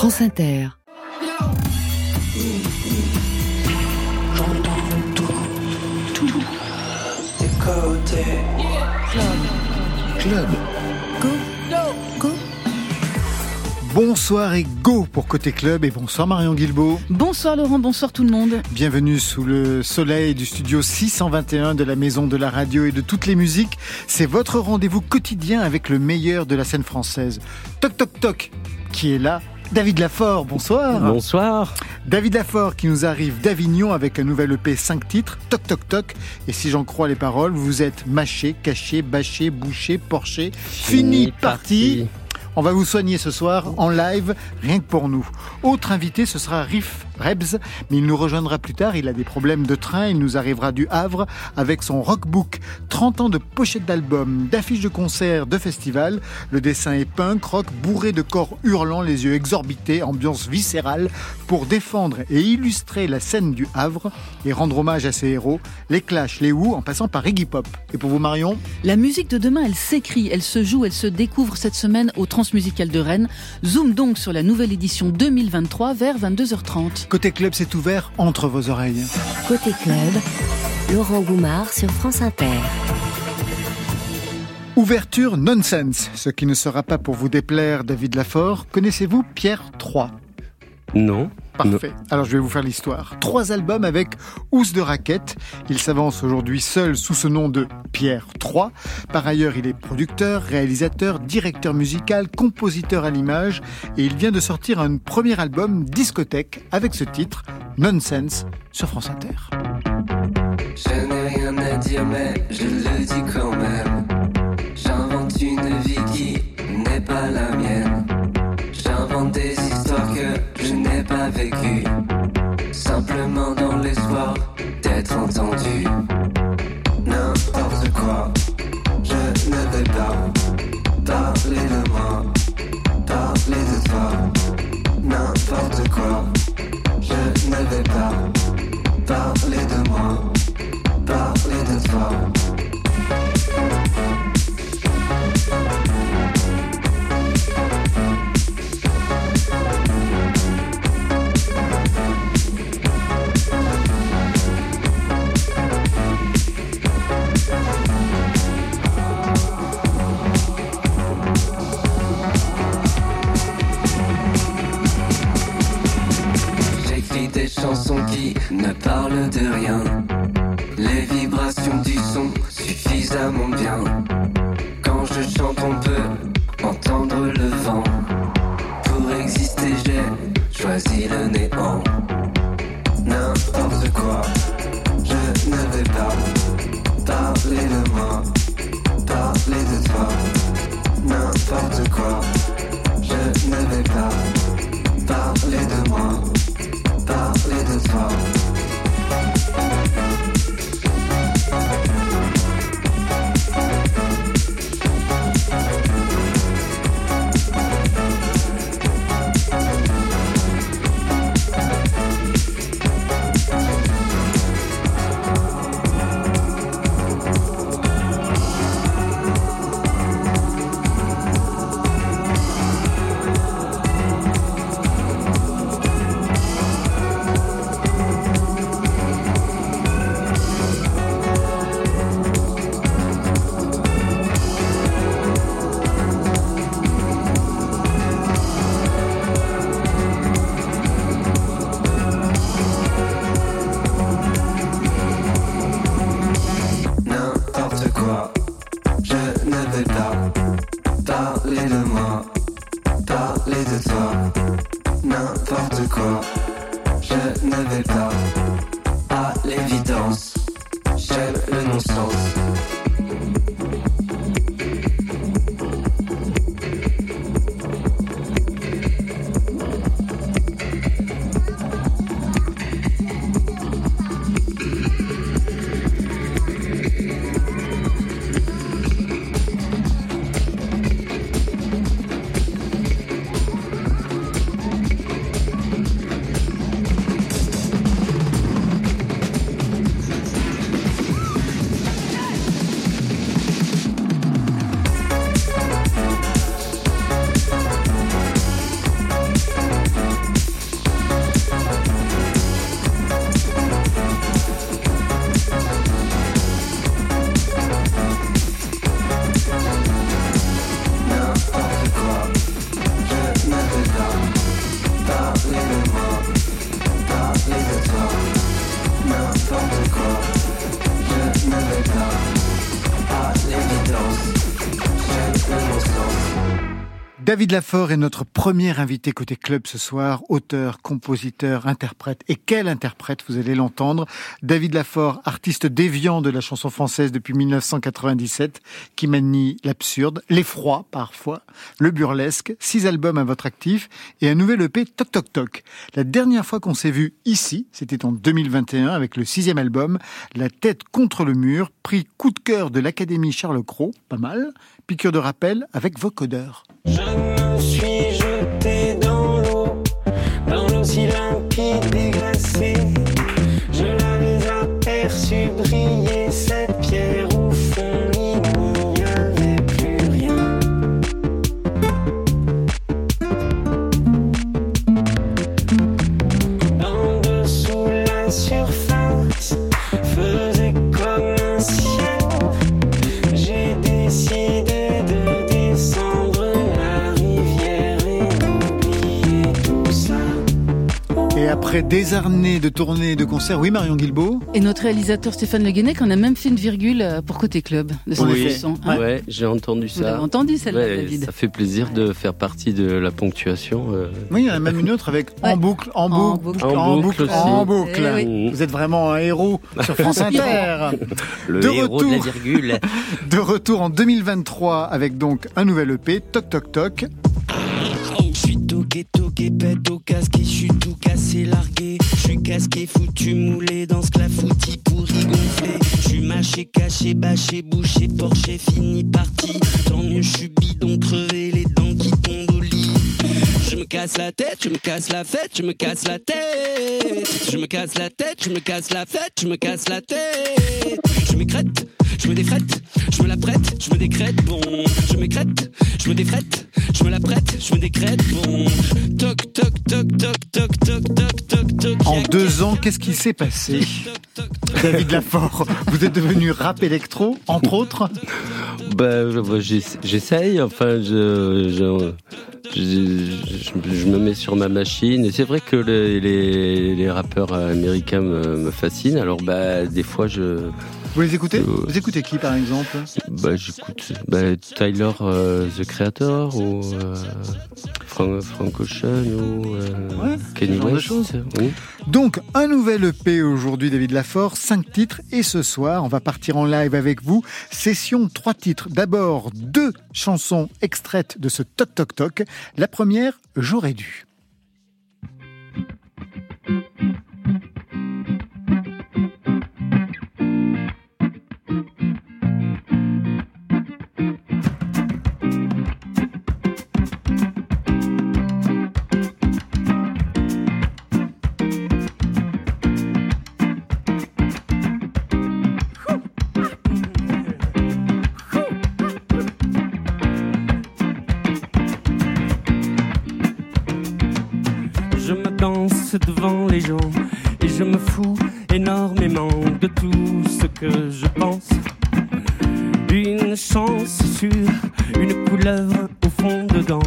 France Inter. Club. Go. Go. Bonsoir et go pour Côté Club et bonsoir Marion Guilbeault. Bonsoir Laurent, bonsoir tout le monde. Bienvenue sous le soleil du studio 621 de la Maison de la Radio et de toutes les musiques. C'est votre rendez-vous quotidien avec le meilleur de la scène française. Toc toc toc, qui est là David Lafort, bonsoir. Bonsoir. David Lafort qui nous arrive d'Avignon avec un nouvel EP 5 titres, Toc Toc Toc. Et si j'en crois les paroles, vous êtes mâché, caché, bâché, bouché, porché, fini, parti. On va vous soigner ce soir en live, rien que pour nous. Autre invité, ce sera Riff Rebs, mais il nous rejoindra plus tard. Il a des problèmes de train. Il nous arrivera du Havre avec son rockbook. 30 ans de pochettes d'albums, d'affiches de concerts, de festivals. Le dessin est punk, rock, bourré de corps hurlants, les yeux exorbités, ambiance viscérale, pour défendre et illustrer la scène du Havre et rendre hommage à ses héros, les Clash, les Who, en passant par Iggy Pop. Et pour vous, Marion? La musique de demain, elle s'écrit, elle se joue, elle se découvre cette semaine au Transmusical de Rennes. Zoom donc sur la nouvelle édition 2023 vers 22h30. Côté club, c'est ouvert entre vos oreilles. Côté club, Laurent Goumard sur France Inter. Ouverture nonsense, ce qui ne sera pas pour vous déplaire, David Lafort. Connaissez-vous Pierre III Non. Parfait. Alors je vais vous faire l'histoire. Trois albums avec housse de raquette. Il s'avance aujourd'hui seul sous ce nom de Pierre III. Par ailleurs, il est producteur, réalisateur, directeur musical, compositeur à l'image et il vient de sortir un premier album discothèque avec ce titre Nonsense sur France Inter. Je n'ai rien à dire mais je le dis quand même. J'invente une vie qui n'est pas la 放纵去。Ne parlent de rien. David Lafort est notre premier invité côté club ce soir, auteur, compositeur, interprète. Et quel interprète, vous allez l'entendre. David Lafort, artiste déviant de la chanson française depuis 1997, qui manie l'absurde, l'effroi parfois, le burlesque, six albums à votre actif et un nouvel EP Toc Toc Toc. La dernière fois qu'on s'est vu ici, c'était en 2021 avec le sixième album, La tête contre le mur, prix coup de cœur de l'Académie Charles Cros, pas mal, piqûre de rappel avec vocodeur. Je après des années de tournées et de concerts, oui Marion Guilbeault Et notre réalisateur Stéphane Le Guenec en a même fait une virgule euh, pour Côté Club de son Oui. hein. Ouais, j'ai entendu Vous l'avez ça. entendu celle-là, Ouais, David ça fait plaisir de faire partie de la ponctuation. euh. Oui, il y en a même une autre avec en boucle, en En boucle, boucle. en boucle, boucle en boucle. Eh oui. Vous êtes vraiment un héros sur France Inter. Le De héros de la retour. virgule. De retour en 2023 avec donc un nouvel EP, Toc Toc Toc. Suis toqué, pète au casque, je suis tout cassé, largué. Je suis casqué, foutu, moulé dans ce clafoutis pour y gonfler. Je suis mâché, caché, bâché, bouché, porché, fini, parti. Tant mieux, je suis bidon, crevé, les dents qui tombent au lit. Je me casse la tête, je me casse la fête, je me casse la tête. Je me casse la tête, je me casse la fête, je me casse la tête. Je m'écrète, je me défrette, je me la prête, je me décrète, bon. Je m'écrète, je me défrette, je me la prête, je me décrète, bon. Toc, toc, toc, toc, toc, toc, toc, toc, toc. En deux ans, qu'est-ce qui s'est passé David Lafort, vous êtes devenu rap électro, entre autres Bah, je- j'ess- j'essaye. Enfin, je, je, je, je- je me mets sur ma machine. Et c'est vrai que les, les, les rappeurs américains me, me fascinent. Alors, bah, des fois, je, Vous les écoutez Euh. Vous écoutez qui par exemple bah, j'écoute bah, Tyler euh, the Creator ou euh, Frank, Frank Ocean ou euh, Ouais, Kenny West. Oui. Donc, un nouvel EP aujourd'hui, David Lafort, cinq titres. Et ce soir, on va partir en live avec vous. Session trois titres. D'abord, deux chansons extraites de ce Toc Toc Toc. La première, J'aurais dû. Et je me fous énormément de tout ce que je pense. Une chance sur une couleuvre au fond dedans,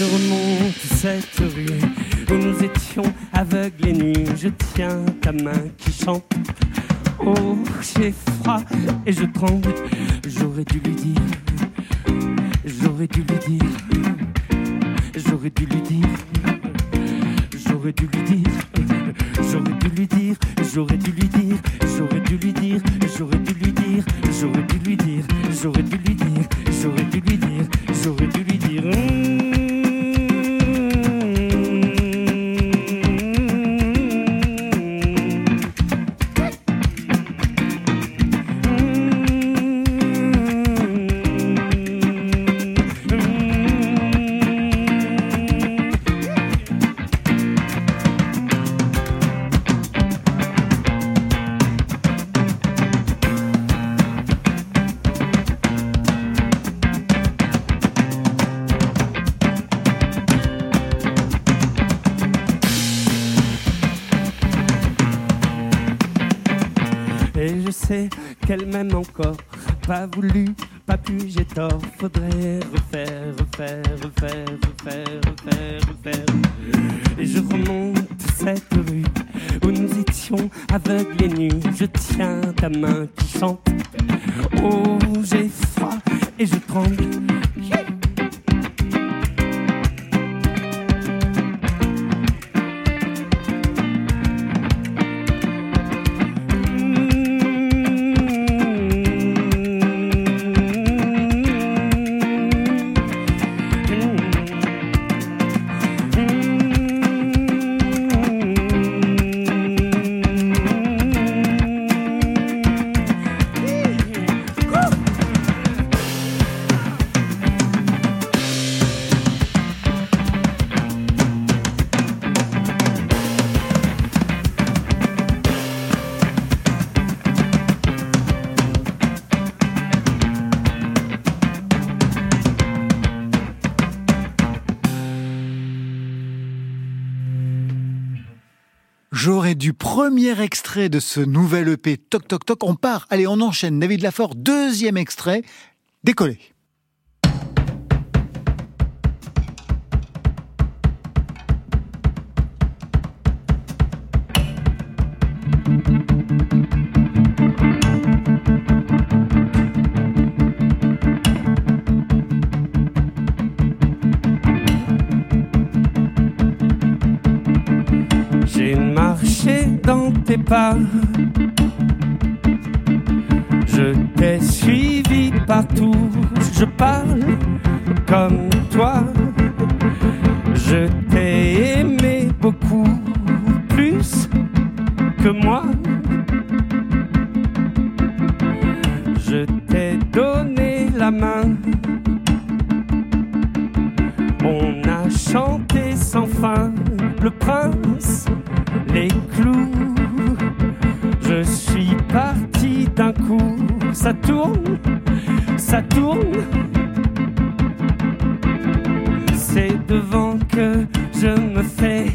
je remonte cette rue où nous étions tiens ta main qui chante. Oh, j'ai froid et je tremble. J'aurais dû lui dire. J'aurais dû lui dire. J'aurais dû lui dire. J'aurais dû lui dire. J'aurais dû lui dire. J'aurais dû lui dire. J'aurais dû lui dire. J'aurais dû lui dire. J'aurais dû lui dire. J'aurais dû lui dire. J'aurais dû lui dire. J'aurais dû lui dire. Pas voulu, pas pu, j'ai tort. Faudrait refaire, refaire, refaire, refaire, refaire, refaire. Et je remonte cette rue où nous étions aveugles et nus. Je tiens ta main qui chante. Oh, j'ai froid et je tremble. Premier extrait de ce nouvel EP Toc Toc Toc. On part, allez, on enchaîne. David Lafort, deuxième extrait. Décollé. Je t'ai suivi partout. Je parle comme ça tourne, ça tourne. C'est devant que je me fais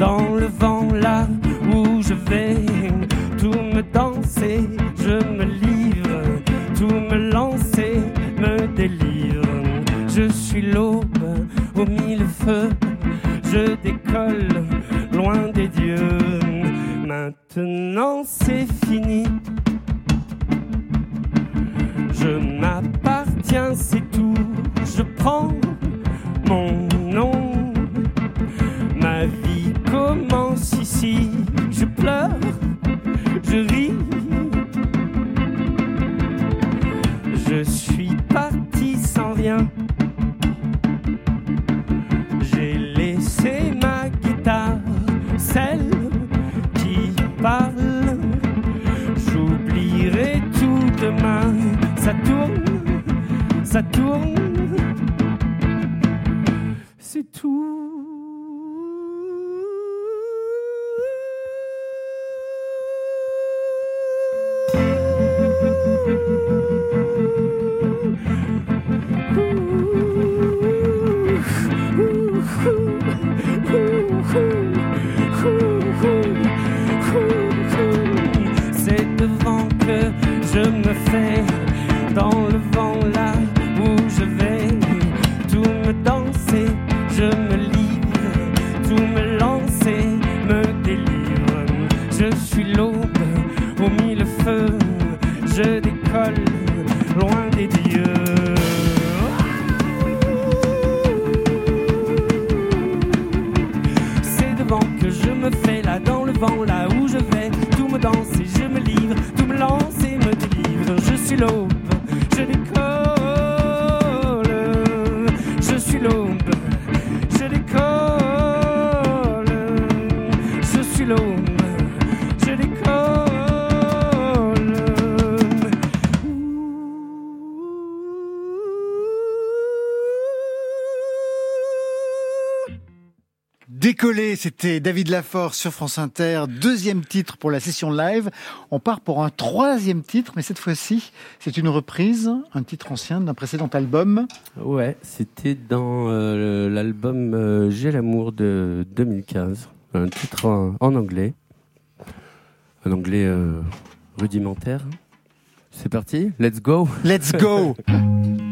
dans le vent là où je vais. Tout me danser, je me livre, tout me lancer, me délivre. Je suis l'aube au mille feux, je décolle loin des dieux. Maintenant c'est fini. Je m'appartiens, c'est tout. Je prends mon me dans le vent là où je vais. Tout me danser, je me livre, tout me lancer, me délivre. Je suis l'aube au mille feux, je décolle loin des dieux. C'est devant que je me fais là dans le vent, là où je vais, délivre. C'était David Lafort sur France Inter, deuxième titre pour la session live. On part pour un troisième titre, mais cette fois-ci, c'est une reprise, un titre ancien d'un précédent album. Ouais, c'était dans euh, l'album euh, J'ai l'amour de 2015, un titre en, en anglais, un anglais euh, rudimentaire. C'est parti, let's go. Let's go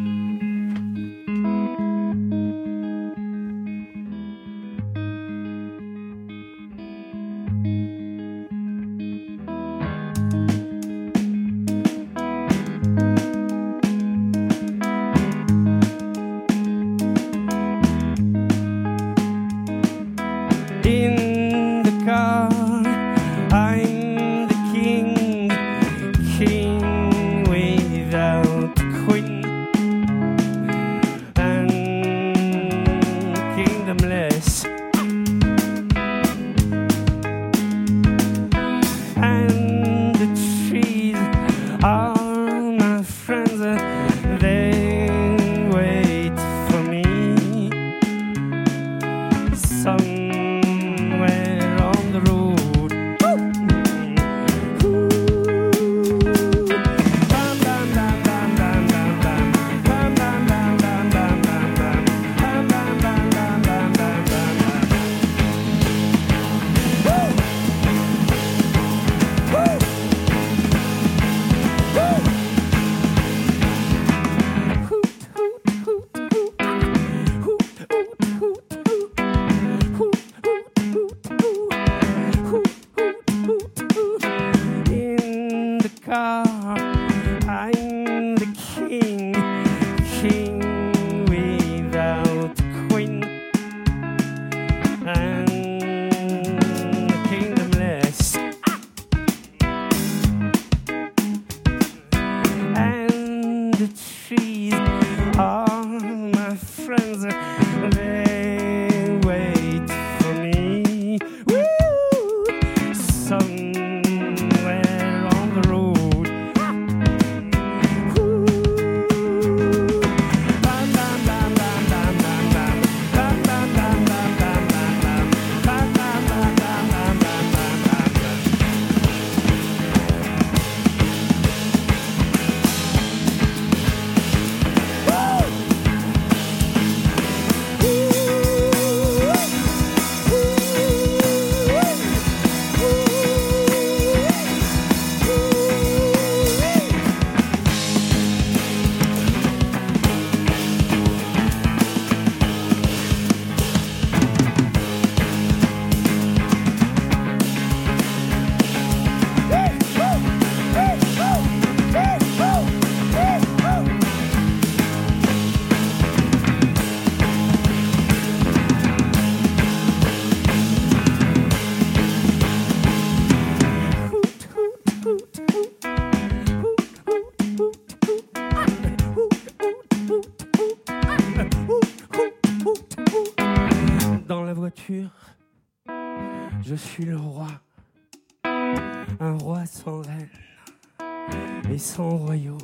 sans royaume.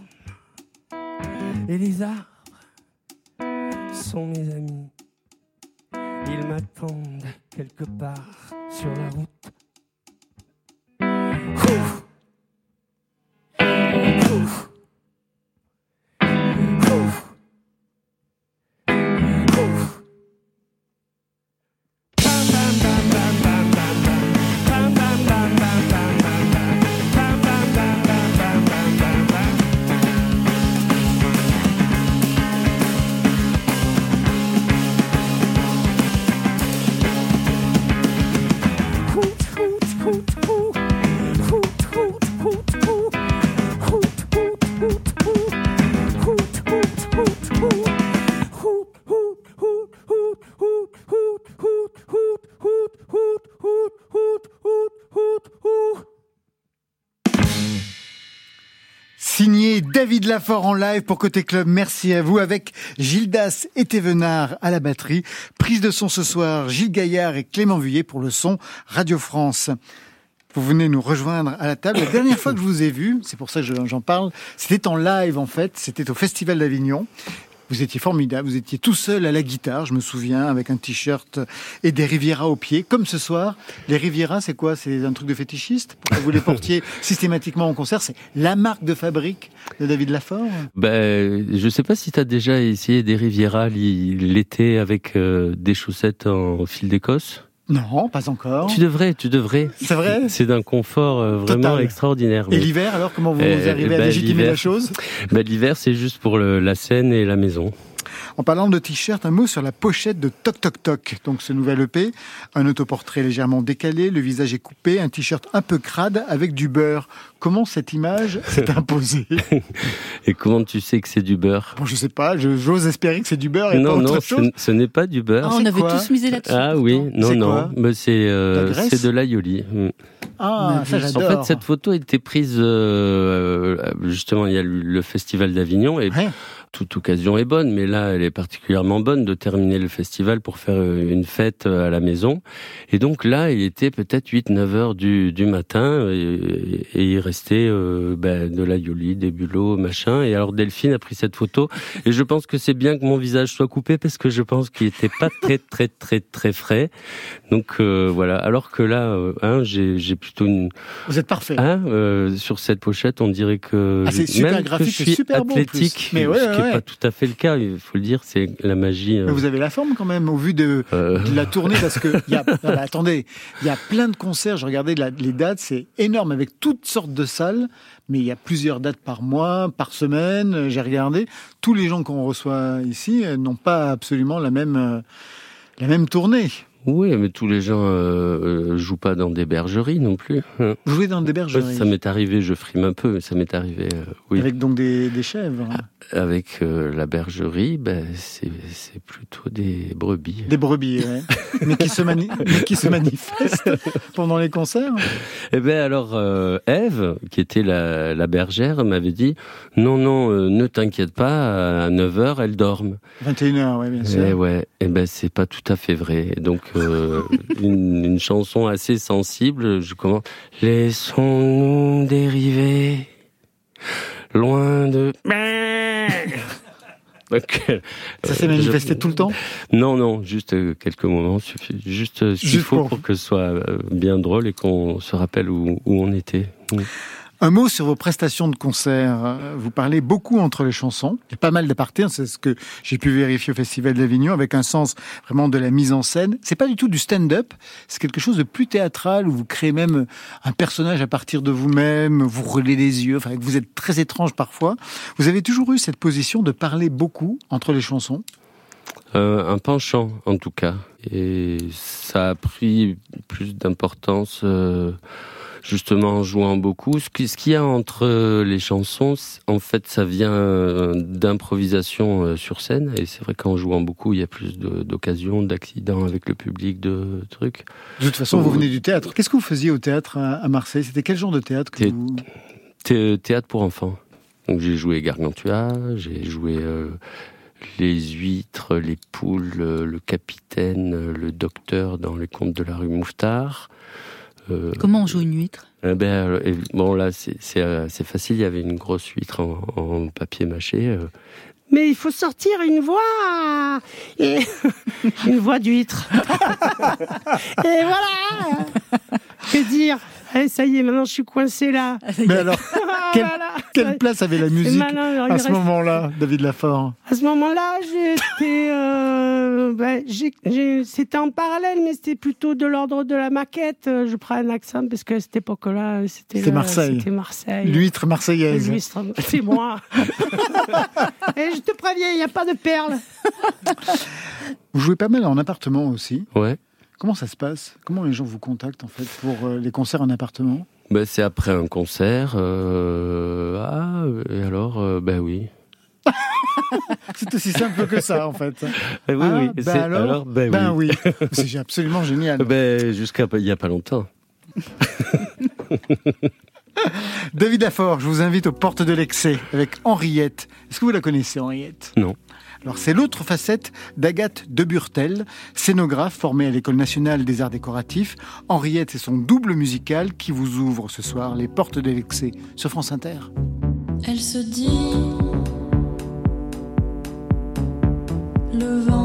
Et les arbres sont mes amis, ils m'attendent quelque part sur la route. David Lafort en live pour Côté Club. Merci à vous avec Gildas et Thévenard à la batterie. Prise de son ce soir, Gilles Gaillard et Clément Vuillet pour le son Radio France. Vous venez nous rejoindre à la table. La dernière fois que je vous ai vu, c'est pour ça que j'en parle, c'était en live en fait, c'était au Festival d'Avignon. Vous étiez formidable, vous étiez tout seul à la guitare, je me souviens, avec un t-shirt et des Riviera au pied, comme ce soir. Les Riviera, c'est quoi? C'est un truc de fétichiste? Pourquoi vous les portiez systématiquement en concert? C'est la marque de fabrique de David Lafort ben, Je sais pas si tu as déjà essayé des Riviera l'été avec euh, des chaussettes en fil d'Écosse non, pas encore. Tu devrais, tu devrais. C'est vrai C'est d'un confort euh, vraiment extraordinaire. Et l'hiver, alors, comment vous, euh, arrivez à bah, légitimer la chose? bah, L'hiver, c'est juste pour la scène et la maison. En parlant de t-shirt, un mot sur la pochette de Toc Toc Toc, donc ce nouvel EP. Un autoportrait légèrement décalé, le visage est coupé, un t-shirt un peu crade avec du beurre. Comment cette image s'est imposée? Et comment tu sais que c'est du beurre? Bon, je sais pas, j'ose espérer que c'est du beurre et non, pas autre non, chose. Ce, n'est pas du beurre. Ah, on avait tous misé là-dessus. Ah oui, non, non, mais c'est euh, c'est de l'aïoli. Mm. Ah, ça j'adore. En fait, cette photo a été prise euh, justement il y a le festival d'Avignon et toute occasion est bonne, mais là, elle est particulièrement bonne de terminer le festival pour faire euh, une fête euh, à la maison. Et donc là, il était peut-être 8-9 heures du, du matin et, il restait euh, ben, de la yoli, des bulots, machin. Et alors Delphine a pris cette photo et je pense que c'est bien que mon visage soit coupé parce que je pense qu'il était pas très très très très frais. Donc voilà. Alors que là, hein, j'ai plutôt une. Vous êtes parfait. Hein, sur cette pochette, on dirait que ah, super même graphique, suis super athlétique, mais ouais, qui n'est pas tout à fait le cas. Il faut le dire, c'est la magie. Mais vous avez la forme quand même au vu de, euh. la tournée parce que y a, attendez, il y a plein de concerts. Je regardais les dates, c'est énorme avec toutes sortes de salles, mais il y a plusieurs dates par mois, par semaine. J'ai regardé. Tous les gens qu'on reçoit ici euh, n'ont pas absolument la même euh, la même tournée. Oui, mais tous les gens euh, jouent pas dans des bergeries non plus. Hein. Jouer dans des bergeries. Ça m'est arrivé, je frime un peu, mais ça m'est arrivé. Euh, oui. Avec donc des, des chèvres. Ah, avec euh, la bergerie, ben, c'est plutôt des brebis. Des brebis, oui. mais, qui se mais qui se manifestent pendant les concerts. Eh ben alors, euh, Eve, qui était la, la bergère, m'avait dit non, non, ne t'inquiète pas, à 9 h elle dorme. 21h, oui, bien sûr. Et eh ouais, eh ben c'est pas tout à fait vrai. Donc euh, une, chanson assez sensible. Je commence. Laissons-nous dériver loin de. ça s'est manifesté tout le temps Non, non, juste euh, quelques moments suffit. Juste ce qu'il faut pour... que ce soit euh, bien drôle et qu'on se rappelle où, où on était. Un mot sur vos prestations de concert. Vous parlez beaucoup entre les chansons. Il y a pas mal d'apartés, hein, c'est ce que j'ai pu vérifier au Festival d'Avignon, avec un sens vraiment de la mise en scène. C'est pas du tout du stand-up, c'est quelque chose de plus théâtral, où vous créez même un personnage à partir de vous-même, vous relez les yeux, enfin, vous êtes très étrange parfois. Vous avez toujours eu cette position de parler beaucoup entre les chansons? Euh, Un penchant, en tout cas. Et ça a pris plus d'importance... Euh justement en jouant beaucoup. Ce qu'il y a entre euh, les chansons, en fait, ça vient euh, d'improvisation euh, sur scène. Et c'est vrai qu'en jouant beaucoup, il y a plus d'occasions, d'accidents avec le public, de trucs. De toute façon, vous venez du théâtre. Qu'est-ce que vous faisiez au théâtre à Marseille? C'était quel genre de théâtre que vous... Théâtre pour enfants. Donc j'ai joué Gargantua, j'ai joué les huîtres, les poules, le capitaine, le docteur dans les contes de la rue Mouffetard. Euh, Comment on joue une huître? eh ben, euh, Bon, là, euh, c'est facile. Il y avait une grosse huître en, papier mâché. Mais il faut sortir une voix Une voix d'huître Et voilà Que dire? Eh, ça y est, maintenant je suis coincé là. Mais alors, quelle, place avait la musique à ce moment-là, David Lafort? À ce moment-là, j'étais, euh, ben, c'était en parallèle, mais c'était plutôt de l'ordre de la maquette. Je prends un accent parce que à cette époque-là, c'était Marseille. C'était Marseille. L'huître marseillaise. c'est moi. Et je te préviens, il n'y a pas de perles. Vous jouez pas mal en appartement aussi. Ouais. Comment ça se passe? Comment les gens vous contactent en fait pour euh, les concerts en appartement? Ben, C'est après un concert. Euh, ah, et alors, ben oui. c'est aussi simple que ça en fait. oui, oui. Ah, ben alors, ben, ben oui. c'est absolument génial. Ben, Jusqu'à il n'y a pas longtemps. David Lafort, je vous invite aux portes de l'excès avec Henriette. Est-ce que vous la connaissez, Henriette? Non. Alors c'est l'autre facette d'Agathe de Burtel, scénographe formée à l'École nationale des arts décoratifs. Henriette, c'est son double musical qui vous ouvre ce soir les portes de l'excès sur France Inter. Elle se dit le vent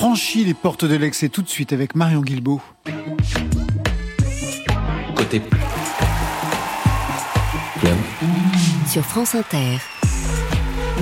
franchit les portes de l'excès tout de suite avec Marion Guilbeault. Côté Sur France Inter.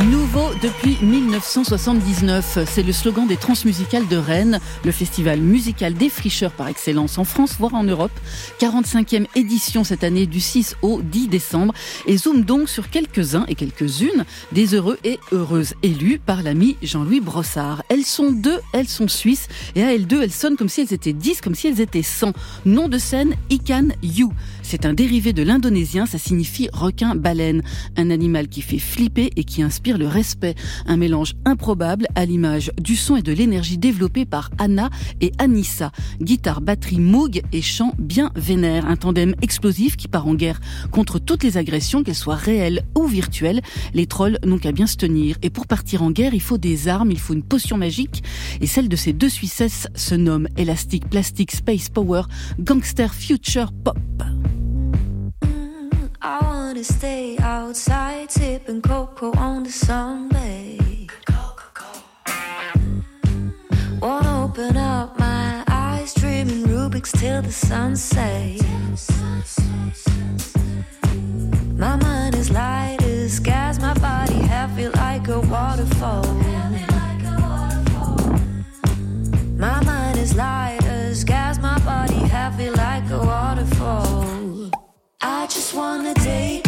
Nouveau depuis 1979, c'est le slogan des Transmusicales de Rennes, le festival musical défricheur par excellence en France, voire en Europe. 45e édition cette année du 6 au 10 décembre et zoom donc sur quelques-uns et quelques-unes des heureux et heureuses élus par l'ami Jean-Louis Brossard. Elles sont deux, elles sont suisses et à elles deux, elles sonnent comme si elles étaient 10, comme si elles étaient 100. Nom de scène, Ikan You. C'est un dérivé de l'indonésien, ça signifie requin-baleine, un animal qui fait flipper et qui inspire le respect. Un mélange improbable à l'image du son et de l'énergie développée par Anna et Anissa. Guitare, batterie, moog et chant bien vénère. Un tandem explosif qui part en guerre contre toutes les agressions, qu'elles soient réelles ou virtuelles. Les trolls n'ont qu'à bien se tenir. Et pour partir en guerre, il faut des armes, il faut une potion magique. Et celle de ces deux Suissesses se nomme Elastic Plastic Space Power Gangster Future Pop. I wanna stay outside sipping cocoa on the sunbay. Wanna open up my eyes, dreaming Rubik's till the sunset. My mind is light as gas, my body heavy like a waterfall. My mind is light as gas, my body heavy like a waterfall. I just wanna daydream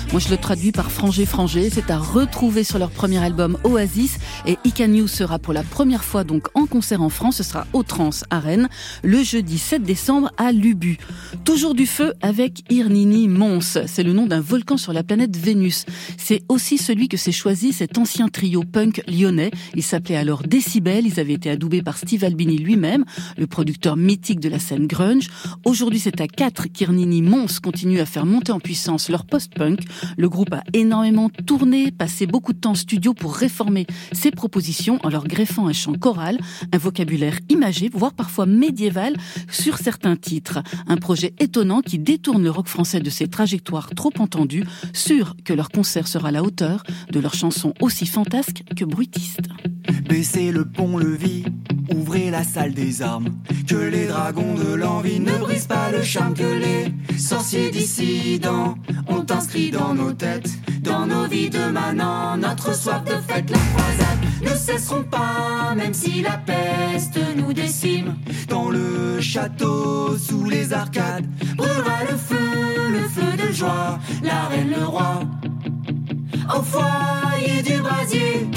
Moi, je le traduis par Frangé Frangé. C'est à retrouver sur leur premier album Oasis. Et Can You sera pour la première fois donc en concert en France. Ce sera au Trans à Rennes le jeudi 7 décembre à Lubu. Toujours du feu avec Irnini Mons. C'est le nom d'un volcan sur la planète Vénus. C'est aussi celui que s'est choisi cet ancien trio punk lyonnais. Il s'appelait alors Decibel. Ils avaient été adoubés par Steve Albini lui-même, le producteur mythique de la scène grunge. Aujourd'hui, c'est à 4 qu'Irnini Mons continue à faire monter en puissance leur post-punk. Le groupe a énormément tourné, passé beaucoup de temps en studio pour réformer ses propositions en leur greffant un chant choral, un vocabulaire imagé, voire parfois médiéval sur certains titres. Un projet étonnant qui détourne le rock français de ses trajectoires trop entendues, sûr que leur concert sera à la hauteur de leurs chansons aussi fantasques que bruitistes. Baissez le pont-levis, ouvrez la salle des armes. Que les dragons de l'envie ne brisent pas le charme que les sorciers dissidents ont inscrit dans nos têtes, dans nos vies de manants. Notre soif de fête, la croisade ne cesseront pas, même si la peste nous décime. Dans le château, sous les arcades, brûlera le feu, le feu de joie, la reine, le roi. Au foyer du brasier.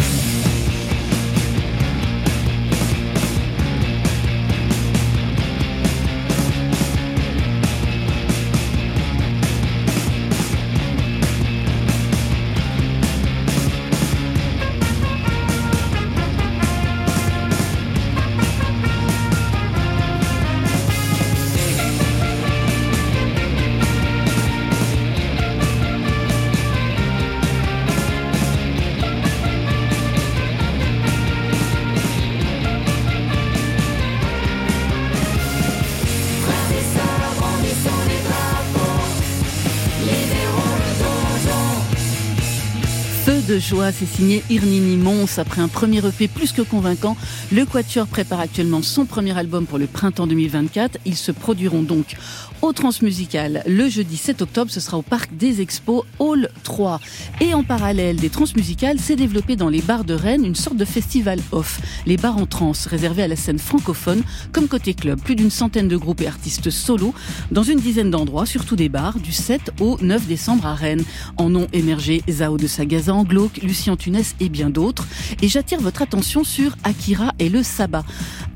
De joie, c'est signé Irnini Mons. Après un premier EP plus que convaincant, le Quatuor prépare actuellement son premier album pour le printemps 2024. Ils se produiront donc au Transmusical le jeudi 7 octobre. Ce sera au Parc des Expos Hall 3. Et en parallèle des Transmusicales, s'est développé dans les bars de Rennes une sorte de festival off. Les bars en trans réservés à la scène francophone comme côté club. Plus d'une centaine de groupes et artistes solo dans une dizaine d'endroits, surtout des bars, du 7 au 9 décembre à Rennes. En ont émergé Zao de Sagazan, Lucien Tunès et bien d'autres. Et j'attire votre attention sur Akira et le Sabbat,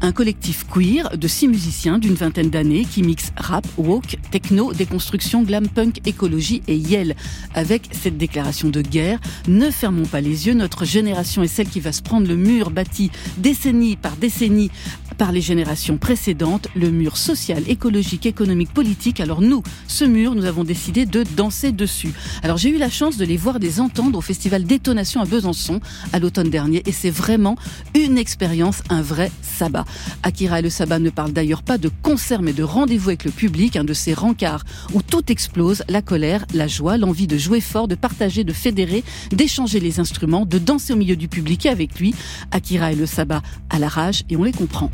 un collectif queer de six musiciens d'une vingtaine d'années qui mixe rap, woke, techno, déconstruction, glam punk, écologie et yell. Avec cette déclaration de guerre, ne fermons pas les yeux, notre génération est celle qui va se prendre le mur bâti décennie par décennie par les générations précédentes, le mur social, écologique, économique, politique. Alors nous, ce mur, nous avons décidé de danser dessus. Alors j'ai eu la chance de les voir, des entendre au festival Détonation à Besançon à l'automne dernier et c'est vraiment une expérience, un vrai sabbat. Akira et le sabbat ne parlent d'ailleurs pas de concert mais de rendez-vous avec le public, un de ces rencarts où tout explose, la colère, la joie, l'envie de jouer fort, de partager, de fédérer, d'échanger les instruments, de danser au milieu du public et avec lui. Akira et le sabbat à la rage et on les comprend.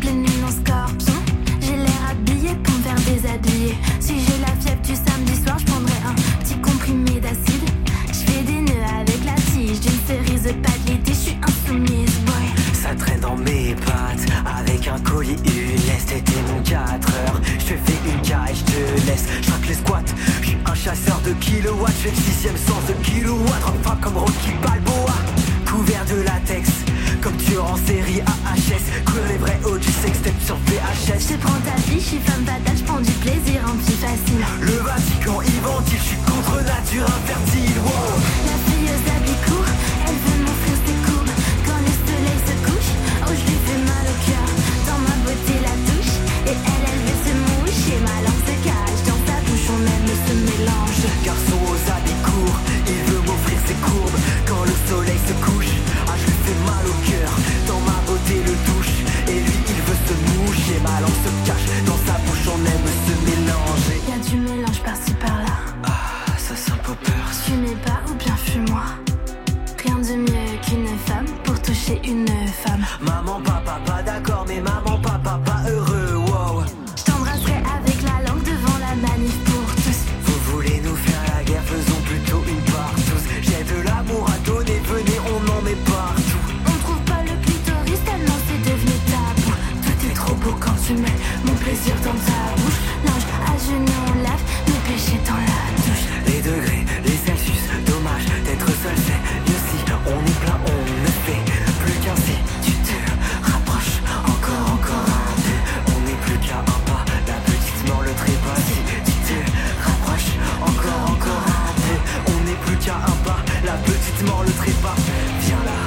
Pleine lune en scorpion, j'ai l'air habillé pour me faire déshabiller. Si j'ai la fièvre du samedi soir, je prendrai un petit comprimé d'acide. Je fais des nœuds avec la tige d'une cerise pas de l'été, je insoumise, boy. Ça traîne dans mes pattes avec un collier, une laisse. T'étais mon 4 heures. Je te fais une caille, je te laisse. Je les squats. Je suis un chasseur de kilowatts. Je fais le sixième sens de kilowatt. Enfin comme Rocky Balboa. Couvert de latex. Tueur en série AHS. Couleur les vrais hauts du sextape sur VHS. Je prends ta vie, je suis femme fatale, je prends du plaisir en petit facile. Le Vatican, il ventile. Je suis contre nature infertile.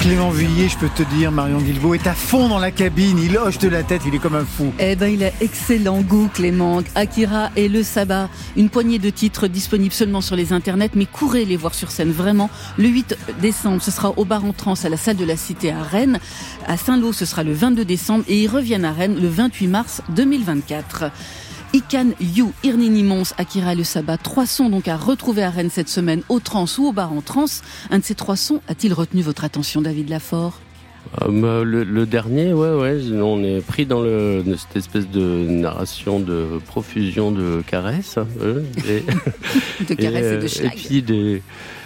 Clément Vuillet, je peux te dire, Marion Guilbault est à fond dans la cabine, il hoche de la tête, il est comme un fou. Eh ben, il a excellent goût, Clément. Akira et le sabbat. Une poignée de titres disponibles seulement sur les internets, mais courez les voir sur scène, vraiment. Le 8 décembre, ce sera au bar en trans à la salle de la Cité à Rennes. À Saint-Lô, ce sera le 22 décembre et ils reviennent à Rennes le 28 mars 2024. Ikan You, Irnini Mons, Akira Le Sabbat, trois sons donc à retrouver à Rennes cette semaine au trans ou au bar en trans. Un de ces trois sons a-t-il retenu votre attention, David Lafort Ah, bah, le, le dernier, ouais, ouais, on est pris dans le, cette espèce de narration de profusion de caresses. hein, euh, et, De caresses et, euh, de schlag. puis des,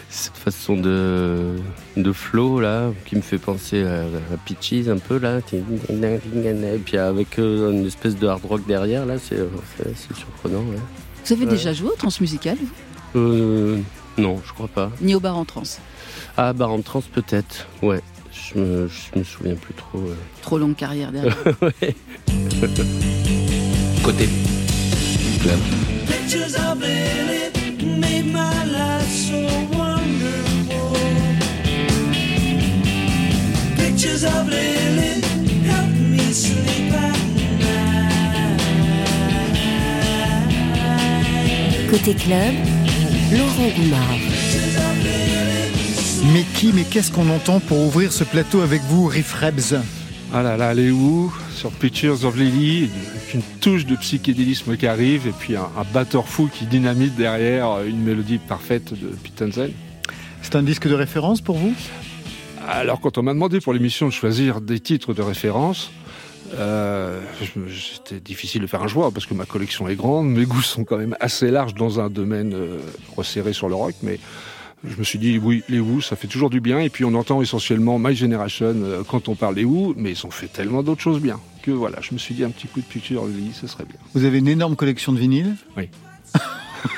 cette façon de, de flow là, qui me fait penser à, à Peaches un peu là. Et puis avec euh, une espèce de hard rock derrière là, c'est c'est- c'est surprenant. ouais. Vous avez Ouais. déjà joué au transmusical, vous? Euh, non, je crois pas. ni au bar en trans Ah, bah en trans peut-être, ouais. Je me, je me souviens plus trop. euh. Trop longue carrière derrière. Ouais. Côté club. Pictures of Lily made my life so wonderful. Pictures of Lily help me sleep at night. Côté club, Laurent Goumard. Mais qui, mais qu'est-ce qu'on entend pour ouvrir ce plateau avec vous, Riff Rebs? Ah là là, les où? Sur Pictures of Lily, avec une touche de psychédélisme qui arrive, et puis un, un batteur fou qui dynamite derrière une mélodie parfaite de Pete Townsend. C'est un disque de référence pour vous? Alors, quand on m'a demandé pour l'émission de choisir des titres de référence, euh, c'était difficile de faire un choix parce que ma collection est grande, mes goûts sont quand même assez larges dans un domaine euh, resserré sur le rock, mais je me suis dit oui, les Who, ça fait toujours du bien. Et puis on entend essentiellement My Generation euh, quand on parle des Who, mais ils ont fait tellement d'autres choses bien que voilà, je me suis dit un petit coup de Lily, ce serait bien. Vous avez une énorme collection de vinyles? Oui.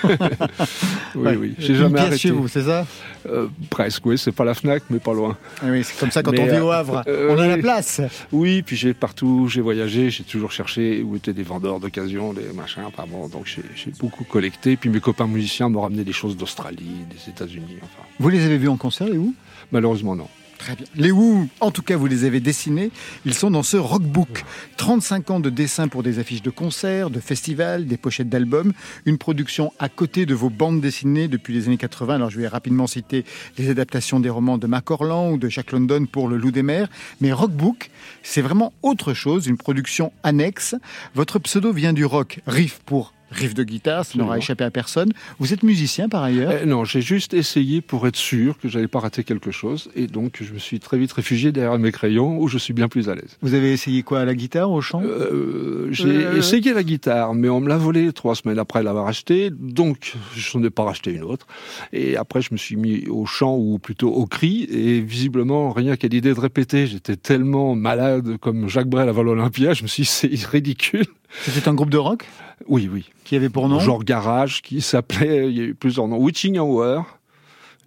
Oui, Ouais. oui, j'ai jamais pièce arrêté. chez vous, c'est ça Euh, presque, oui, c'est pas la Fnac, mais pas loin. Ah Oui, c'est comme ça quand Mais, on vit euh, au Havre. euh, on a la place. Oui, puis j'ai partout, j'ai voyagé, j'ai toujours cherché où étaient des vendeurs d'occasion, des machins, enfin bon, donc j'ai beaucoup collecté. Puis mes copains musiciens m'ont ramené des choses d'Australie, des États-Unis, enfin. Vous les avez vus en concert, les où? Malheureusement, non. Très bien. Les Who, en tout cas, vous les avez dessinés. Ils sont dans ce rockbook. 35 ans de dessins pour des affiches de concerts, de festivals, des pochettes d'albums. Une production à côté de vos bandes dessinées depuis les années 80. Alors, je vais rapidement citer les adaptations des romans de Mac Orlan ou de Jack London pour Le Loup des Mers. Mais rockbook, c'est vraiment autre chose, une production annexe. Votre pseudo vient du rock. Riff pour riff de guitare, ça n'aura échappé à personne. Vous êtes musicien par ailleurs Eh, non, j'ai juste essayé pour être sûr que j'allais pas rater quelque chose, et donc je me suis très vite réfugié derrière mes crayons où je suis bien plus à l'aise. Vous avez essayé quoi À la guitare, au chant? Euh, j'ai Euh. essayé la guitare, mais on me l'a volé trois semaines après l'avoir acheté, donc je n'en ai pas racheté une autre. Et après, je me suis mis au chant, ou plutôt au cri, et visiblement, rien qu'à l'idée de répéter, j'étais tellement malade comme Jacques Brel avant l'Olympia, je me suis dit, c'est ridicule. C'était un groupe de rock? Oui, oui. qui avait pour nom? Genre garage, qui s'appelait, il y a eu plusieurs noms, Witching Hour,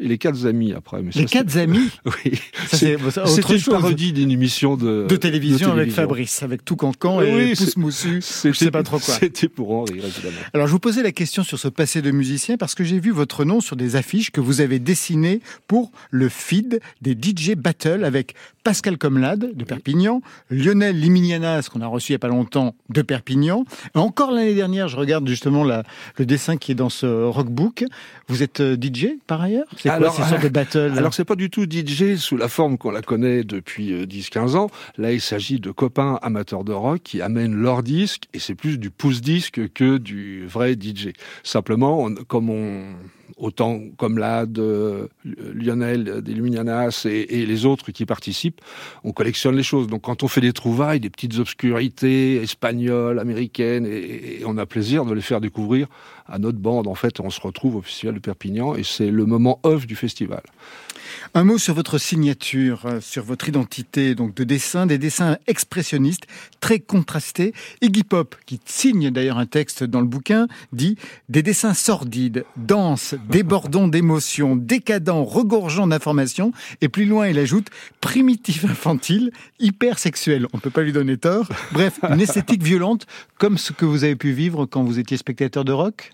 et les quatre amis après. Mais ça, Les quatre amis Oui. C'est- une parodie d'une émission de, de télévision, avec télévision. Fabrice, avec tout cancan et Oui, c'est- moussu. Je sais pas trop quoi. C'était pour en rire, évidemment. Alors, je vous posais la question sur ce passé de musicien parce que j'ai vu votre nom sur des affiches que vous avez dessinées pour le feed des DJ Battle avec Pascal Comlade de Perpignan, Lionel Liminianas qu'on a reçu il y a pas longtemps de Perpignan. Encore l'année dernière, je regarde justement la- le dessin qui est dans ce rockbook. Vous êtes euh, DJ par ailleurs? C'est quoi Alors, ces sortes de Alors c'est pas du tout DJ sous la forme qu'on la connaît depuis euh, 10-15 ans. Là, il s'agit de copains amateurs de rock qui amènent leur disque et c'est plus du pouce-disque que du vrai DJ. Simplement, on- comme on autant comme là de Lionel des Luminianas et, et les autres qui participent, on collectionne les choses. Donc quand on fait des trouvailles, des petites obscurités espagnoles, américaines, et, et on a plaisir de les faire découvrir à notre bande. En fait, on se retrouve au Festival de Perpignan et c'est le moment off du festival. Un mot sur votre signature, euh, sur votre identité, donc de dessin, des dessins expressionnistes très contrastés. Iggy Pop, qui signe d'ailleurs un texte dans le bouquin, dit des dessins sordides, denses, débordants d'émotions, décadents, regorgeants d'informations. Et plus loin, il ajoute primitif infantile, hyper sexuel. On ne peut pas lui donner tort. Bref, une esthétique violente, comme ce que vous avez pu vivre quand vous étiez spectateur de rock?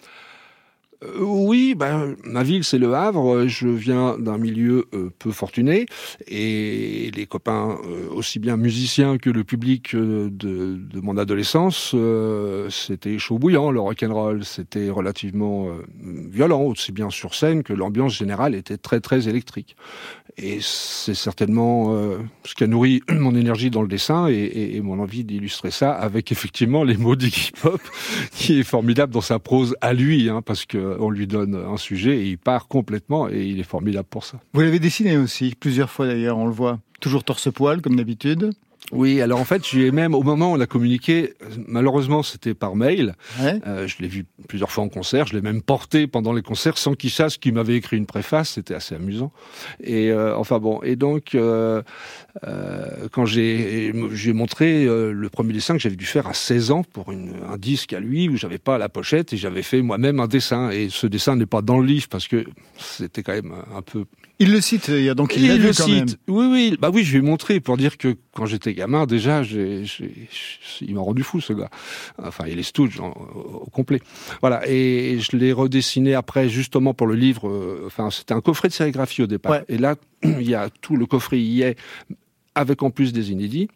Euh, oui, ben, ma ville c'est Le Havre. Je viens d'un milieu euh, peu fortuné et les copains, euh, aussi bien musiciens que le public de, mon adolescence, c'était chaud bouillant le rock and roll. C'était relativement violent, aussi bien sur scène que l'ambiance générale était très très électrique. Et c'est certainement ce qui a nourri mon énergie dans le dessin et, et mon envie d'illustrer ça avec effectivement les mots d'Iggy Pop, qui est formidable dans sa prose à lui, hein, parce que on lui donne un sujet et il part complètement et il est formidable pour ça. Vous l'avez dessiné aussi, plusieurs fois d'ailleurs, on le voit. Toujours torse-poil, comme d'habitude oui, alors en fait, j'ai même au moment où on a communiqué, malheureusement, c'était par mail. Euh, je l'ai vu plusieurs fois en concert, je l'ai même porté pendant les concerts sans qu'il sache qu'il m'avait écrit une préface. C'était assez amusant. Et euh, enfin bon, et donc euh, quand j'ai j'ai montré le premier dessin que j'avais dû faire à 16 ans pour une, un disque à lui où j'avais pas la pochette et j'avais fait moi-même un dessin. Et ce dessin n'est pas dans le livre parce que c'était quand même un peu il le cite, il y a donc il, il le cite. Même. Oui, oui, bah oui, je vais montrer pour dire que quand j'étais gamin, déjà, il m'a rendu fou ce gars. Enfin, il est Stooge au complet. Voilà, et je l'ai redessiné après justement pour le livre. Euh, enfin, c'était un coffret de sérigraphie au départ. Et là, il y a tout le coffret y est avec en plus des inédits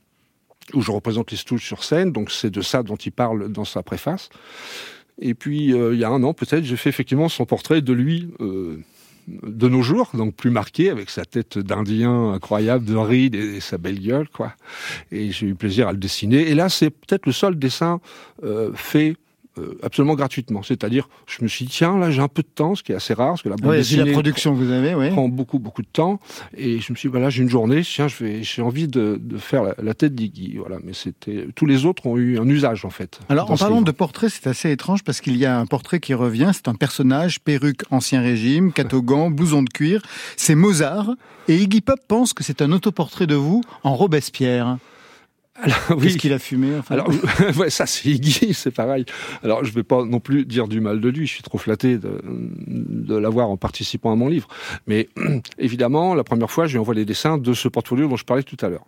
où je représente les Stooges sur scène. Donc c'est de ça dont il parle dans sa préface. Et puis euh, il y a un an peut-être, j'ai fait effectivement son portrait de lui. Euh, de nos jours, donc plus marqué, avec sa tête d'Indien incroyable, de ride et, sa belle gueule, quoi. Et j'ai eu plaisir à le dessiner. Et là, c'est peut-être le seul dessin euh, fait euh, absolument gratuitement. C'est-à-dire, je me suis dit, tiens, là, j'ai un peu de temps, ce qui est assez rare, parce que la bande dessinée la production que vous avez, oui. prend beaucoup, beaucoup de temps. Et je me suis dit, voilà, j'ai une journée, tiens, j'ai envie de, de faire la, tête d'Iggy. Voilà, mais c'était, tous les autres ont eu un usage, en fait. Alors, en parlant de portrait, c'est assez étrange, parce qu'il y a un portrait qui revient, c'est un personnage, perruque ancien régime, catogan, blouson de cuir. C'est Mozart. Et Iggy Pop pense que c'est un autoportrait de vous en Robespierre. Alors, oui. Qu'est-ce qu'il a fumé enfin Alors, ouais, ça c'est Iggy, c'est pareil. Alors, je vais pas non plus dire du mal de lui. Je suis trop flatté de, de l'avoir en participant à mon livre. Mais évidemment, la première fois, je lui envoie les dessins de ce portfolio dont je parlais tout à l'heure.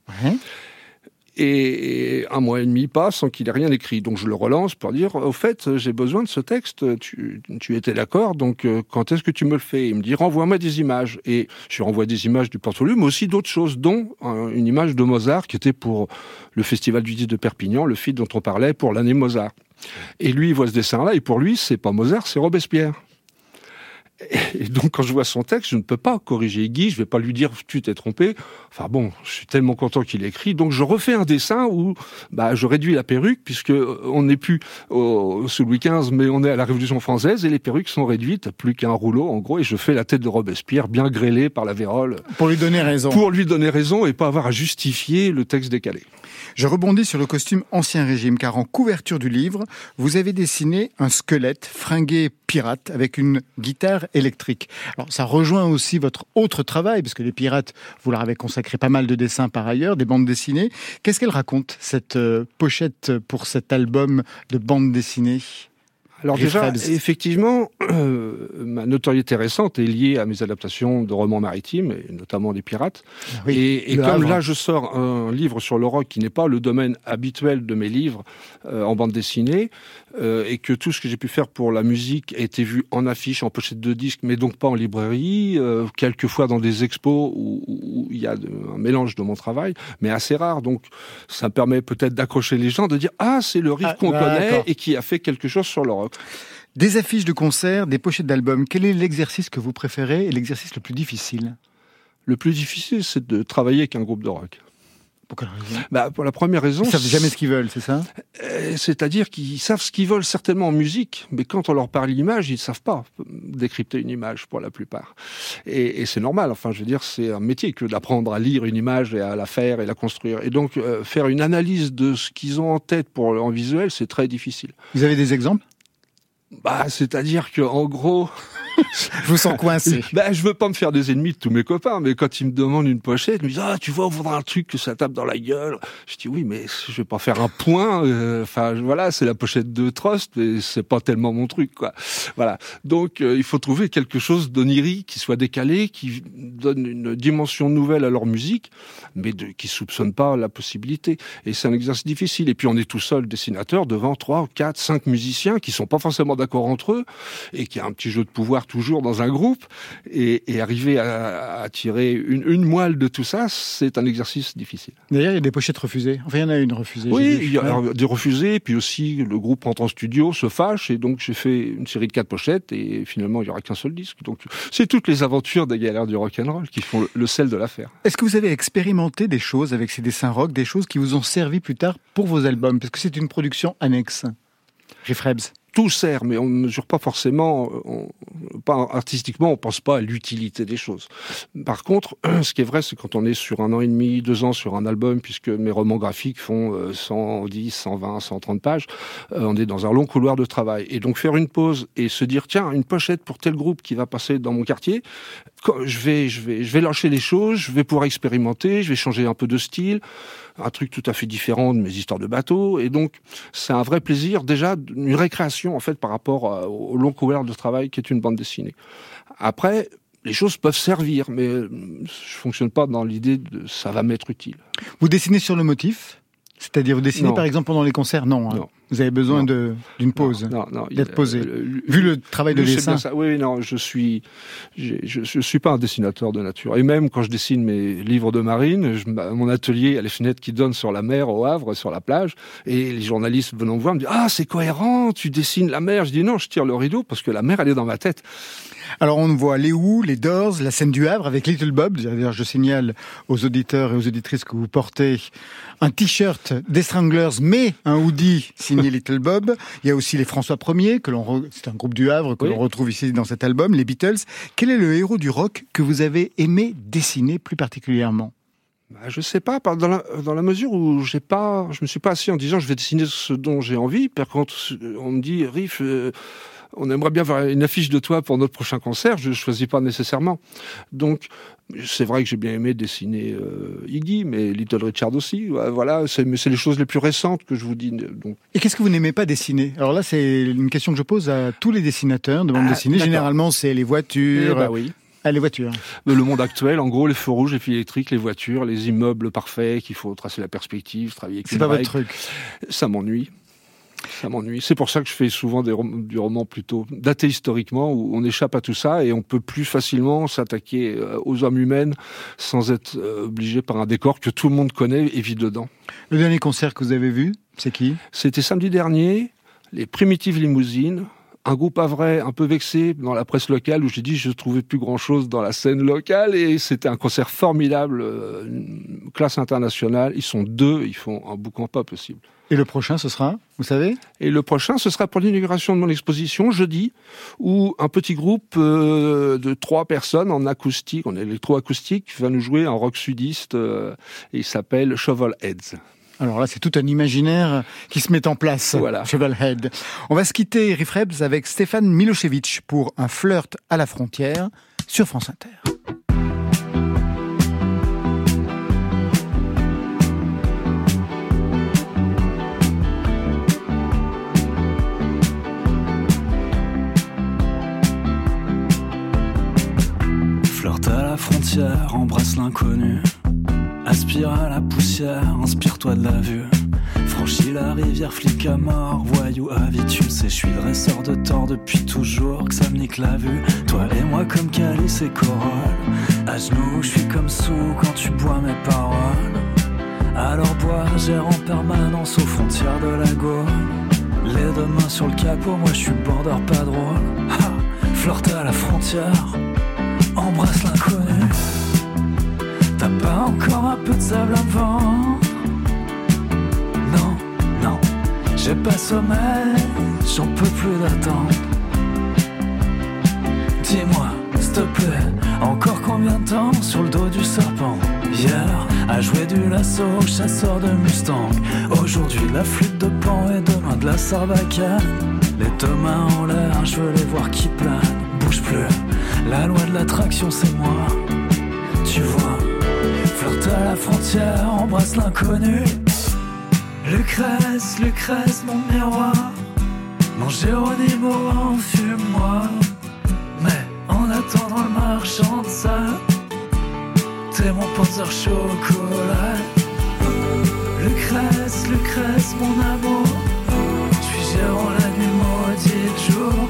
Et un mois et demi passe sans qu'il ait rien écrit. Donc je le relance pour dire, au fait, j'ai besoin de ce texte, tu, tu étais d'accord, donc euh, quand est-ce que tu me le fais? Il me dit, renvoie-moi des images. Et je lui renvoie des images du portfolio, mais aussi d'autres choses, dont une image de Mozart qui était pour le Festival du disque de Perpignan, le film dont on parlait pour l'année Mozart. Et lui, il voit ce dessin-là, et pour lui, c'est pas Mozart, c'est Robespierre. Et donc, quand je vois son texte, je ne peux pas corriger Guy, je vais pas lui dire tu t'es trompé. Enfin bon, je suis tellement content qu'il écrit. Donc, je refais un dessin où bah, je réduis la perruque, puisque euh, on n'est plus au, sous Louis XV, mais on est à la Révolution française, et les perruques sont réduites, plus qu'un rouleau, en gros, et je fais la tête de Robespierre, bien grêlée par la vérole. Pour lui donner raison. Pour lui donner raison, et pas avoir à justifier le texte décalé. Je rebondis sur le costume Ancien Régime, car en couverture du livre, vous avez dessiné un squelette fringué pirate avec une guitare électrique. Alors ça rejoint aussi votre autre travail, parce que les pirates, vous leur avez consacré pas mal de dessins par ailleurs, des bandes dessinées. Qu'est-ce qu'elle raconte, cette euh, pochette pour cet album de bandes dessinées? Alors déjà, effectivement, euh, ma notoriété récente est liée à mes adaptations de romans maritimes, et notamment des pirates. Ah et, comme là, je sors un livre sur le rock qui n'est pas le domaine habituel de mes livres euh, en bande dessinée, euh, et que tout ce que j'ai pu faire pour la musique a été vu en affiche, en pochette de disque, mais donc pas en librairie, quelquefois dans des expos où, il y a un mélange de mon travail, mais assez rare. Donc ça permet peut-être d'accrocher les gens, de dire ah c'est le riff ah, qu'on connaît et qui a fait quelque chose sur le rock. Des affiches de concerts, des pochettes d'albums, quel est l'exercice que vous préférez et l'exercice le plus difficile? Le plus difficile, c'est de travailler avec un groupe de rock. Pour quelle raison? Bah, Pour la première raison... Ils savent jamais ce qu'ils veulent, c'est ça? Euh, C'est-à-dire qu'ils savent ce qu'ils veulent certainement en musique, mais quand on leur parle l'image, ils ne savent pas décrypter une image pour la plupart. Et, c'est normal, enfin je veux dire, c'est un métier que d'apprendre à lire une image et à la faire et la construire. Et donc euh, faire une analyse de ce qu'ils ont en tête pour en visuel, c'est très difficile. Vous avez des exemples? Bah, c'est-à-dire que en gros, Je vous sens coincé. Ben, je veux pas me faire des ennemis de tous mes copains, mais quand ils me demandent une pochette, ils me disent ah tu vois on voudrait un truc que ça tape dans la gueule. Je dis oui mais je vais pas faire un point. euh, Enfin voilà c'est la pochette de Trust, mais c'est pas tellement mon truc quoi. Voilà donc euh, il faut trouver quelque chose d'onirique qui soit décalé, qui donne une dimension nouvelle à leur musique, mais de, qui soupçonne pas la possibilité. Et c'est un exercice difficile. Et puis on est tout seul dessinateur devant trois, quatre, cinq musiciens qui sont pas forcément d'accord entre eux et qui a un petit jeu de pouvoir toujours dans un groupe et, et arriver à, à tirer une, une moelle de tout ça, c'est un exercice difficile. D'ailleurs, il y a des pochettes refusées. Enfin, il y en a une refusée. Oui, il y a des refusés, puis aussi le groupe rentre en studio, se fâche, et donc j'ai fait une série de quatre pochettes, et finalement il y aura qu'un seul disque. Donc c'est toutes les aventures des galères du rock'n'roll qui font le, le sel de l'affaire. Est-ce que vous avez expérimenté des choses avec ces dessins rock, des choses qui vous ont servi plus tard pour vos albums? Parce que c'est une production annexe. Riff Rebs. Tout sert, mais on ne mesure pas forcément, euh, on- pas artistiquement, on pense pas à l'utilité des choses. Par contre, ce qui est vrai, c'est quand on est sur un an et demi, deux ans sur un album, puisque mes romans graphiques font euh, 110, 120, 130 pages, euh, on est dans un long couloir de travail. Et donc faire une pause et se dire, tiens, une pochette pour tel groupe qui va passer dans mon quartier, je vais, je vais, je vais lâcher les choses, je vais pouvoir expérimenter, je vais changer un peu de style, un truc tout à fait différent de mes histoires de bateau. Et donc, c'est un vrai plaisir, déjà, une récréation, en fait, par rapport à- au long couloir de travail qui est une bande dessinée. Après, les choses peuvent servir, mais euh, je fonctionne pas dans l'idée de ça va m'être utile. Vous dessinez sur le motif? C'est-à-dire, vous dessinez Non. par exemple pendant les concerts Non. hein. Vous avez besoin d'une pause, d'être posé. euh, Vu le travail de dessin. ça. Oui, non, je suis, je, je suis pas un dessinateur de nature. Et même quand je dessine mes livres de marine, je- mon atelier a les fenêtres qui donnent sur la mer au Havre, sur la plage, et les journalistes venant me voir me disent ah c'est cohérent, tu dessines la mer. Je dis non, je tire le rideau parce que la mer elle est dans ma tête. Alors on voit les Who, les Doors, la scène du Havre avec Little Bob. D'ailleurs, je signale aux auditeurs et aux auditrices que vous portez un t-shirt des Stranglers, mais un hoodie signé Little Bob. Il y a aussi les François Ier, que l'on re- c'est un groupe du Havre que Oui. l'on retrouve ici dans cet album, les Beatles. Quel est le héros du rock que vous avez aimé dessiner plus particulièrement? Bah, je sais pas, dans la, dans la mesure où j'ai pas, je me suis pas assis en disant je vais dessiner ce dont j'ai envie. Par contre, on me dit Riff, euh, on aimerait bien voir une affiche de toi pour notre prochain concert. Je choisis pas nécessairement. Donc, c'est vrai que j'ai bien aimé dessiner euh, Iggy, mais Little Richard aussi. Voilà, c'est mais c'est les choses les plus récentes que je vous dis. Donc, Et qu'est-ce que vous n'aimez pas dessiner? Alors là, c'est une question que je pose à tous les dessinateurs de bande Ah, dessinée. Généralement, c'est les voitures. bah oui. Ah, les voitures. Le monde actuel, en gros, les feux rouges, les fils électriques, les voitures, les immeubles parfaits qu'il faut tracer la perspective, travailler avec C'est pas votre truc. Ça m'ennuie. Ça m'ennuie. C'est pour ça que je fais souvent des rom- du roman plutôt daté historiquement, où on échappe à tout ça et on peut plus facilement s'attaquer euh, aux hommes humaines sans être euh, obligé par un décor que tout le monde connaît et vit dedans. Le dernier concert que vous avez vu, c'est qui? C'était samedi dernier, les Primitives Limousines, un groupe à vrai un peu vexé dans la presse locale où j'ai dit je trouvais plus grand chose dans la scène locale et c'était un concert formidable, euh, une classe internationale. Ils sont deux, ils font un boucan pas possible. Et le prochain, ce sera, vous savez Et le prochain, ce sera pour l'inauguration de mon exposition, jeudi, où un petit groupe euh, de trois personnes en acoustique, en électroacoustique, va nous jouer un rock sudiste, euh, et il s'appelle Shovel Heads. Alors là, c'est tout un imaginaire qui se met en place. Voilà. Chevalhead. On va se quitter, Riff Rebs, avec Stéphane Milosevic pour un flirt à la frontière sur France Inter. Frontière, embrasse l'inconnu. Aspire à la poussière, inspire-toi de la vue. Franchis la rivière, flic à mort, voyou le sais, je suis dresseur de tort depuis toujours, que ça me nique la vue. Toi et moi comme calice et corolle. À genoux, je suis comme sous quand tu bois mes paroles. Alors bois, gère en permanence aux frontières de la Gaule. Les deux mains sur le capot, moi je suis border pas drôle. Ha, flirte à la frontière, embrasse l'inconnu. T'as pas encore un peu de sable vendre Non, non, j'ai pas sommeil, j'en peux plus d'attendre. Dis-moi, s'il te plaît, encore combien de temps sur le dos du serpent? Hier, à jouer du lasso, chasseur de Mustang. Aujourd'hui, la flûte de pan et demain de la sarbacane. Les deux mains en l'air, je veux les voir qui planent. Bouge plus, La loi de l'attraction, c'est moi. Tu vois, flirte à la frontière, embrasse l'inconnu. Lucrèce, Lucrèce, mon miroir. Mon Géronimo, enfume-moi. Mais en attendant le marchand de sable, t'es mon panzer chocolat. Lucrèce, Lucrèce, mon amour. Je suis gérant la nuit maudite jour.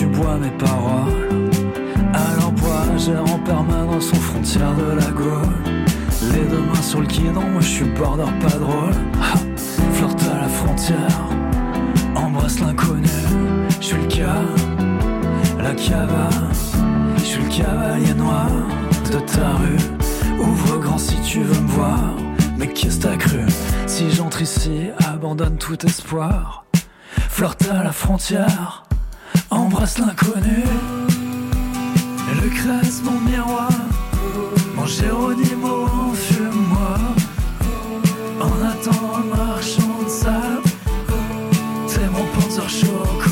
Tu bois mes paroles. Bois, gère en permanence aux frontières de la Gaule. Les deux mains sur le guidon, moi je suis border pas drôle. Ha, Flirte à la frontière, embrasse l'inconnu. Je suis le cas, la cava. Je suis le cavalier noir de ta rue. Ouvre grand si tu veux me voir. Mais qu'est-ce t'as cru? Si j'entre ici, abandonne tout espoir. Flirte à la frontière, embrasse l'inconnu. Lucrèce, mon miroir, mon Géronimo, enfume-moi. En attendant le marchand de sable, t'es mon panzer chocolat.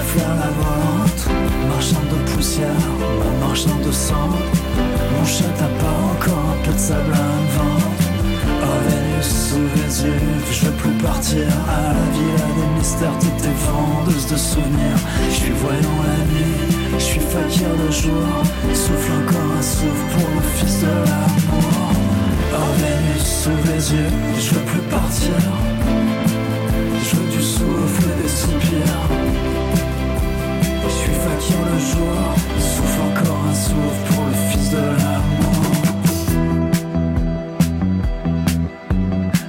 Flaire la volante Marchand de poussière, ma de sang Mon chat t'as pas encore un peu de sable à me vendre Oh Vénus sous je veux plus partir à la villa des mystères, t'étais vendeuse de souvenirs. Je suis voyant la nuit, je suis fakir de jour, souffle encore un souffle pour le fils de l'amour. Oh Vénus sous les je veux plus partir, je veux du souffle et des soupirs. Fakir le jour, souffle encore un souffle pour le fils de l'amour.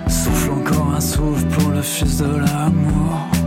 Souffle encore un souffle pour le fils de l'amour.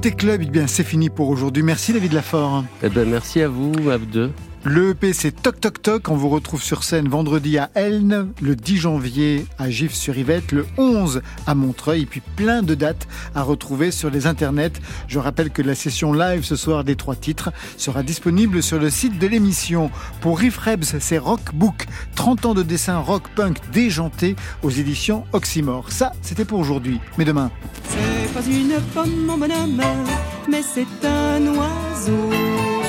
Côté club, eh bien, c'est fini pour aujourd'hui. Merci David Lafort. Eh ben, merci à vous, à vous deux. Le EP, c'est Toc Toc Toc. On vous retrouve sur scène vendredi à Elne, le 10 janvier à Gif-sur-Yvette, le 11 à Montreuil, et puis plein de dates à retrouver sur les internets. Je rappelle que la session live ce soir des trois titres sera disponible sur le site de l'émission. Pour Riff Rebs, c'est Rockbook, 30 ans de dessin rock punk déjanté aux éditions Oxymore. Ça, c'était pour aujourd'hui. Mais demain. C'est pas une mon bonhomme, mais c'est un oiseau.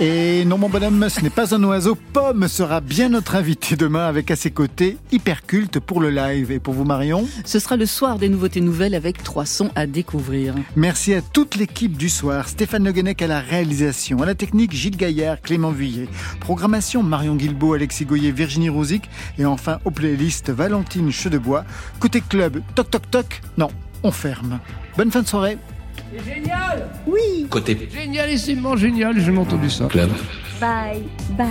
Et non, mon bonhomme, ce n'est pas un oiseau. Pomme sera bien notre invité demain avec à ses côtés Hyperculte pour le live. Et pour vous, Marion Ce sera le soir des nouveautés nouvelles avec trois sons à découvrir. Merci à toute l'équipe du soir. Stéphane Le Guenec à la réalisation, à la technique Gilles Gaillard, Clément Vuillet. Programmation Marion Guilbault, Alexis Goyer, Virginie Rouzic. Et enfin aux playlists Valentine Chedebois. Côté club, toc toc toc. Non, on ferme. Bonne fin de soirée. C'est génial Oui Côté Génialissimement génial, j'ai entendu ça. club. Bye, bye.